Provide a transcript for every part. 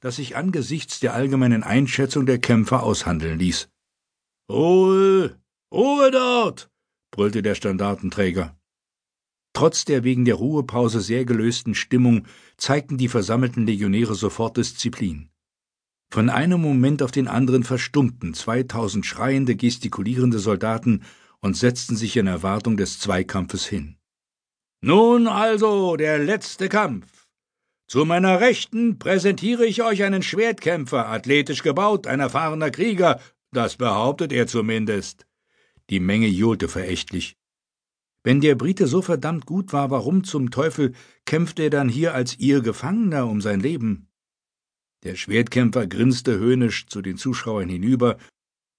das sich angesichts der allgemeinen Einschätzung der Kämpfer aushandeln ließ. Ruhe, Ruhe dort, brüllte der Standartenträger. Trotz der wegen der Ruhepause sehr gelösten Stimmung zeigten die versammelten Legionäre sofort Disziplin. Von einem Moment auf den anderen verstummten zweitausend schreiende, gestikulierende Soldaten und setzten sich in Erwartung des Zweikampfes hin. Nun also der letzte Kampf. Zu meiner Rechten präsentiere ich euch einen Schwertkämpfer, athletisch gebaut, ein erfahrener Krieger, das behauptet er zumindest. Die Menge johlte verächtlich. Wenn der Brite so verdammt gut war, warum zum Teufel kämpfte er dann hier als ihr Gefangener um sein Leben? Der Schwertkämpfer grinste höhnisch zu den Zuschauern hinüber,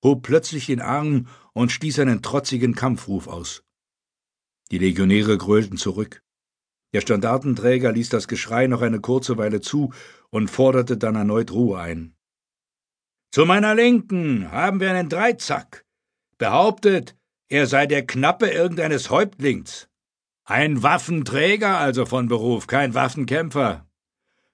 hob plötzlich den Arm und stieß einen trotzigen Kampfruf aus. Die Legionäre grölten zurück. Der Standartenträger ließ das Geschrei noch eine kurze Weile zu und forderte dann erneut Ruhe ein. Zu meiner Linken haben wir einen Dreizack. Behauptet, er sei der Knappe irgendeines Häuptlings. Ein Waffenträger also von Beruf, kein Waffenkämpfer.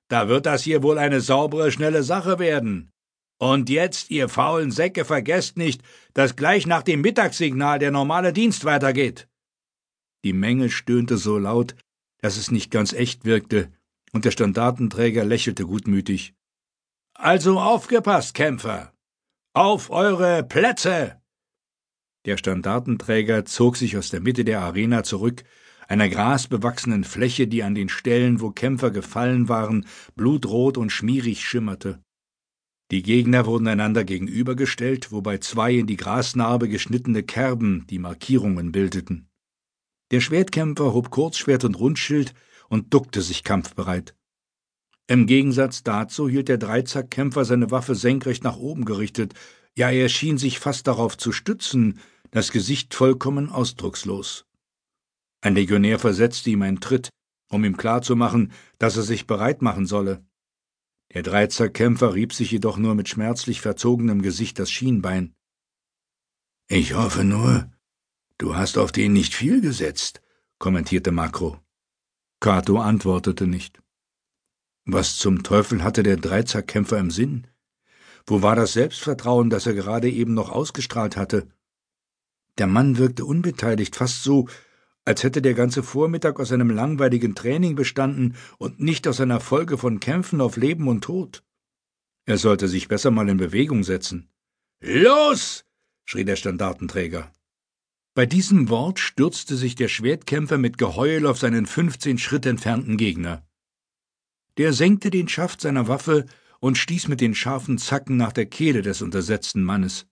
Da wird das hier wohl eine saubere, schnelle Sache werden. Und jetzt, ihr faulen Säcke, vergesst nicht, dass gleich nach dem Mittagssignal der normale Dienst weitergeht. Die Menge stöhnte so laut, dass es nicht ganz echt wirkte, und der Standartenträger lächelte gutmütig. Also aufgepasst, Kämpfer! Auf eure Plätze! Der Standartenträger zog sich aus der Mitte der Arena zurück, einer grasbewachsenen Fläche, die an den Stellen, wo Kämpfer gefallen waren, blutrot und schmierig schimmerte. Die Gegner wurden einander gegenübergestellt, wobei zwei in die Grasnarbe geschnittene Kerben die Markierungen bildeten. Der Schwertkämpfer hob Kurzschwert und Rundschild und duckte sich kampfbereit. Im Gegensatz dazu hielt der Dreizackkämpfer seine Waffe senkrecht nach oben gerichtet, ja er schien sich fast darauf zu stützen, das Gesicht vollkommen ausdruckslos. Ein Legionär versetzte ihm einen Tritt, um ihm klarzumachen, dass er sich bereit machen solle. Der Dreizackkämpfer rieb sich jedoch nur mit schmerzlich verzogenem Gesicht das Schienbein. Ich hoffe nur, du hast auf den nicht viel gesetzt, kommentierte Makro. Kato antwortete nicht. Was zum Teufel hatte der Dreizackkämpfer im Sinn? Wo war das Selbstvertrauen, das er gerade eben noch ausgestrahlt hatte? Der Mann wirkte unbeteiligt, fast so, als hätte der ganze Vormittag aus einem langweiligen Training bestanden und nicht aus einer Folge von Kämpfen auf Leben und Tod. Er sollte sich besser mal in Bewegung setzen. Los! schrie der Standartenträger. Bei diesem Wort stürzte sich der Schwertkämpfer mit Geheul auf seinen fünfzehn Schritt entfernten Gegner. Der senkte den Schaft seiner Waffe und stieß mit den scharfen Zacken nach der Kehle des untersetzten Mannes.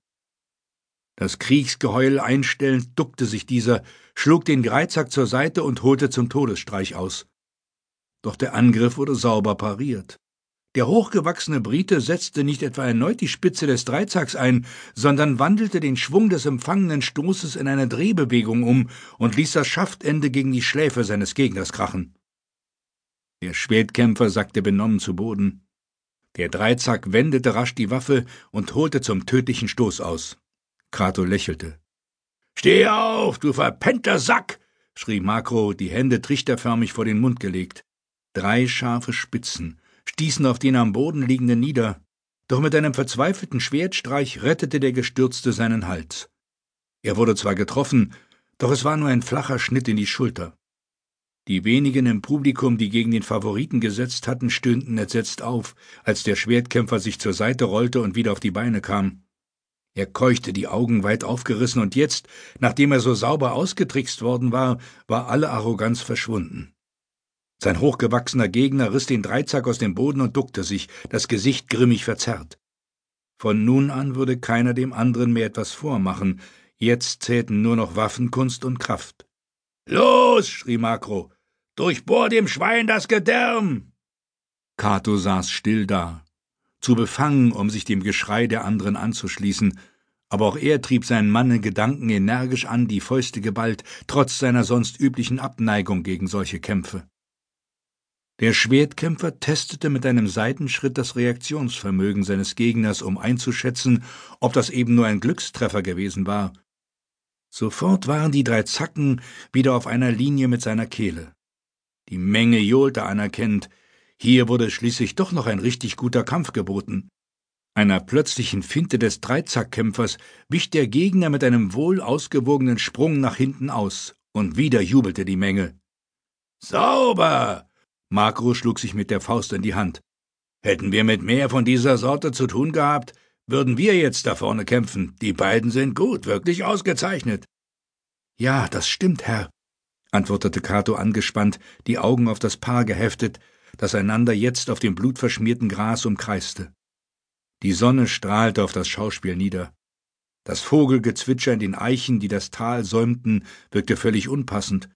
Das Kriegsgeheul einstellend duckte sich dieser, schlug den Dreizack zur Seite und holte zum Todesstreich aus. Doch der Angriff wurde sauber pariert. Der hochgewachsene Brite setzte nicht etwa erneut die Spitze des Dreizacks ein, sondern wandelte den Schwung des empfangenen Stoßes in eine Drehbewegung um und ließ das Schaftende gegen die Schläfe seines Gegners krachen. Der Schwertkämpfer sackte benommen zu Boden. Der Dreizack wendete rasch die Waffe und holte zum tödlichen Stoß aus. Krato lächelte. Steh auf, du verpennter Sack! schrie Makro, die Hände trichterförmig vor den Mund gelegt. Drei scharfe Spitzen stießen auf den am Boden liegenden nieder, doch mit einem verzweifelten Schwertstreich rettete der Gestürzte seinen Hals. Er wurde zwar getroffen, doch es war nur ein flacher Schnitt in die Schulter. Die wenigen im Publikum, die gegen den Favoriten gesetzt hatten, stöhnten entsetzt auf, als der Schwertkämpfer sich zur Seite rollte und wieder auf die Beine kam. Er keuchte, die Augen weit aufgerissen, und jetzt, nachdem er so sauber ausgetrickst worden war, war alle Arroganz verschwunden. Sein hochgewachsener Gegner riss den Dreizack aus dem Boden und duckte sich, das Gesicht grimmig verzerrt. Von nun an würde keiner dem anderen mehr etwas vormachen, jetzt zählten nur noch Waffenkunst und Kraft. Los, schrie Makro, durchbohr dem Schwein das Gedärm! Kato saß still da, zu befangen, um sich dem Geschrei der anderen anzuschließen, aber auch er trieb seinen Mann in Gedanken energisch an, die Fäuste geballt, trotz seiner sonst üblichen Abneigung gegen solche Kämpfe. Der Schwertkämpfer testete mit einem Seitenschritt das Reaktionsvermögen seines Gegners, um einzuschätzen, ob das eben nur ein Glückstreffer gewesen war. Sofort waren die drei Zacken wieder auf einer Linie mit seiner Kehle. Die Menge johlte anerkennend, Hier wurde schließlich doch noch ein richtig guter Kampf geboten. Einer plötzlichen Finte des Dreizackkämpfers wich der Gegner mit einem wohl ausgewogenen Sprung nach hinten aus, und wieder jubelte die Menge. Sauber! Makro schlug sich mit der Faust in die Hand. Hätten wir mit mehr von dieser Sorte zu tun gehabt, würden wir jetzt da vorne kämpfen. Die beiden sind gut, wirklich ausgezeichnet. Ja, das stimmt, Herr, antwortete Cato angespannt, die Augen auf das Paar geheftet, das einander jetzt auf dem blutverschmierten Gras umkreiste. Die Sonne strahlte auf das Schauspiel nieder. Das Vogelgezwitscher in den Eichen, die das Tal säumten, wirkte völlig unpassend.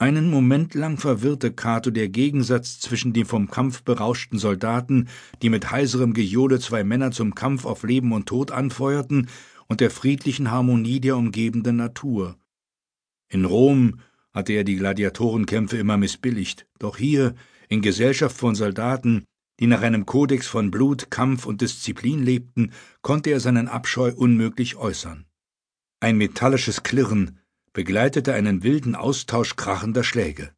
Einen Moment lang verwirrte Cato der Gegensatz zwischen den vom Kampf berauschten Soldaten, die mit heiserem Gejohle zwei Männer zum Kampf auf Leben und Tod anfeuerten, und der friedlichen Harmonie der umgebenden Natur. In Rom hatte er die Gladiatorenkämpfe immer missbilligt, doch hier, in Gesellschaft von Soldaten, die nach einem Kodex von Blut, Kampf und Disziplin lebten, konnte er seinen Abscheu unmöglich äußern. Ein metallisches Klirren begleitete einen wilden Austausch krachender Schläge.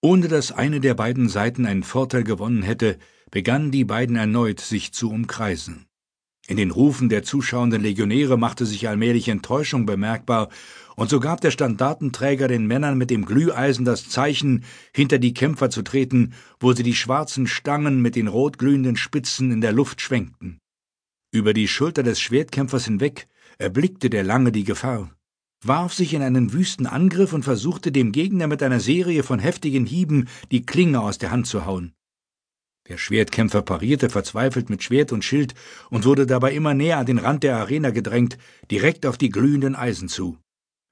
Ohne dass eine der beiden Seiten einen Vorteil gewonnen hätte, begannen die beiden erneut sich zu umkreisen. In den Rufen der zuschauenden Legionäre machte sich allmählich Enttäuschung bemerkbar, und so gab der Standartenträger den Männern mit dem Glüheisen das Zeichen, hinter die Kämpfer zu treten, wo sie die schwarzen Stangen mit den rotglühenden Spitzen in der Luft schwenkten. Über die Schulter des Schwertkämpfers hinweg erblickte der Lange die Gefahr, warf sich in einen wüsten Angriff und versuchte dem Gegner mit einer Serie von heftigen Hieben die Klinge aus der Hand zu hauen. Der Schwertkämpfer parierte verzweifelt mit Schwert und Schild und wurde dabei immer näher an den Rand der Arena gedrängt, direkt auf die glühenden Eisen zu.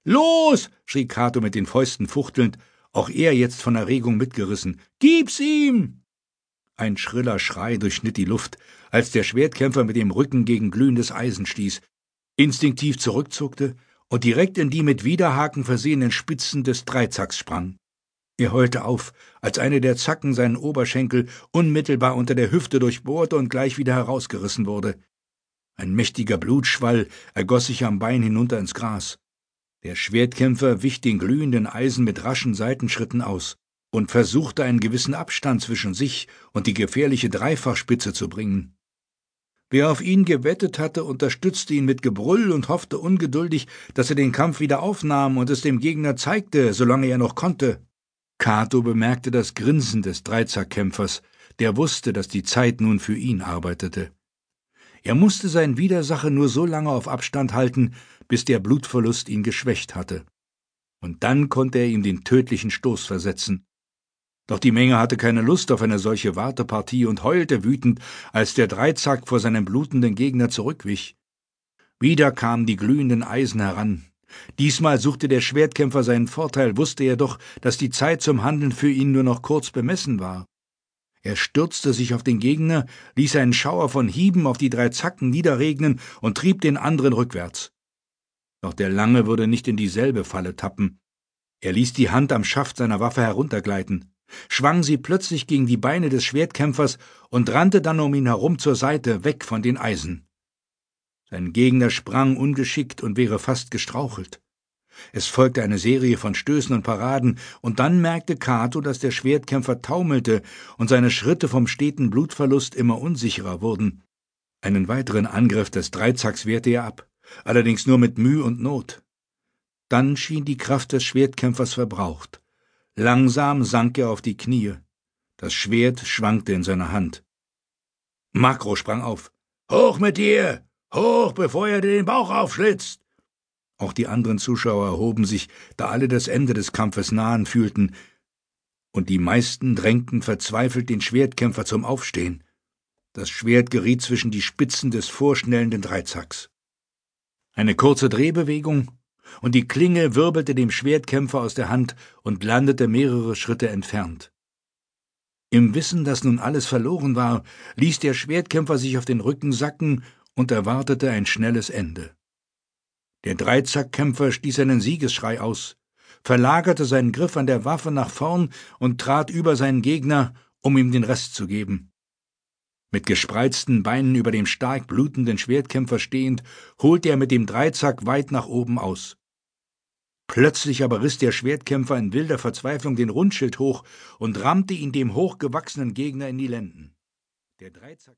Los! schrie Cato mit den Fäusten fuchtelnd, auch er jetzt von Erregung mitgerissen. Gib's ihm! Ein schriller Schrei durchschnitt die Luft, als der Schwertkämpfer mit dem Rücken gegen glühendes Eisen stieß, instinktiv zurückzuckte und direkt in die mit Widerhaken versehenen Spitzen des Dreizacks sprang. Er heulte auf, als eine der Zacken seinen Oberschenkel unmittelbar unter der Hüfte durchbohrte und gleich wieder herausgerissen wurde. Ein mächtiger Blutschwall ergoss sich am Bein hinunter ins Gras. Der Schwertkämpfer wich den glühenden Eisen mit raschen Seitenschritten aus und versuchte einen gewissen Abstand zwischen sich und die gefährliche Dreifachspitze zu bringen. Wer auf ihn gewettet hatte, unterstützte ihn mit Gebrüll und hoffte ungeduldig, dass er den Kampf wieder aufnahm und es dem Gegner zeigte, solange er noch konnte. Cato bemerkte das Grinsen des Dreizackkämpfers, der wusste, dass die Zeit nun für ihn arbeitete. Er musste seinen Widersacher nur so lange auf Abstand halten, bis der Blutverlust ihn geschwächt hatte. Und dann konnte er ihm den tödlichen Stoß versetzen. Doch die Menge hatte keine Lust auf eine solche Wartepartie und heulte wütend, als der Dreizack vor seinem blutenden Gegner zurückwich. Wieder kamen die glühenden Eisen heran. Diesmal suchte der Schwertkämpfer seinen Vorteil, wusste er doch, dass die Zeit zum Handeln für ihn nur noch kurz bemessen war. Er stürzte sich auf den Gegner, ließ einen Schauer von Hieben auf die drei Zacken niederregnen und trieb den anderen rückwärts. Doch der Lange würde nicht in dieselbe Falle tappen. Er ließ die Hand am Schaft seiner Waffe heruntergleiten, schwang sie plötzlich gegen die Beine des Schwertkämpfers und rannte dann um ihn herum zur Seite, weg von den Eisen. Sein Gegner sprang ungeschickt und wäre fast gestrauchelt. Es folgte eine Serie von Stößen und Paraden, und dann merkte Cato, dass der Schwertkämpfer taumelte und seine Schritte vom steten Blutverlust immer unsicherer wurden. Einen weiteren Angriff des Dreizacks wehrte er ab, allerdings nur mit Mühe und Not. Dann schien die Kraft des Schwertkämpfers verbraucht. Langsam sank er auf die Knie. Das Schwert schwankte in seiner Hand. Makro sprang auf. Hoch mit dir! Hoch, bevor er dir den Bauch aufschlitzt! Auch die anderen Zuschauer erhoben sich, da alle das Ende des Kampfes nahen fühlten, und die meisten drängten verzweifelt den Schwertkämpfer zum Aufstehen. Das Schwert geriet zwischen die Spitzen des vorschnellenden Dreizacks. Eine kurze Drehbewegung, und die Klinge wirbelte dem Schwertkämpfer aus der Hand und landete mehrere Schritte entfernt. Im Wissen, dass nun alles verloren war, ließ der Schwertkämpfer sich auf den Rücken sacken und erwartete ein schnelles Ende. Der Dreizackkämpfer stieß einen Siegesschrei aus, verlagerte seinen Griff an der Waffe nach vorn und trat über seinen Gegner, um ihm den Rest zu geben. Mit gespreizten Beinen über dem stark blutenden Schwertkämpfer stehend, holte er mit dem Dreizack weit nach oben aus. Plötzlich aber riss der Schwertkämpfer in wilder Verzweiflung den Rundschild hoch und rammte ihn dem hochgewachsenen Gegner in die Lenden. Der Dreizack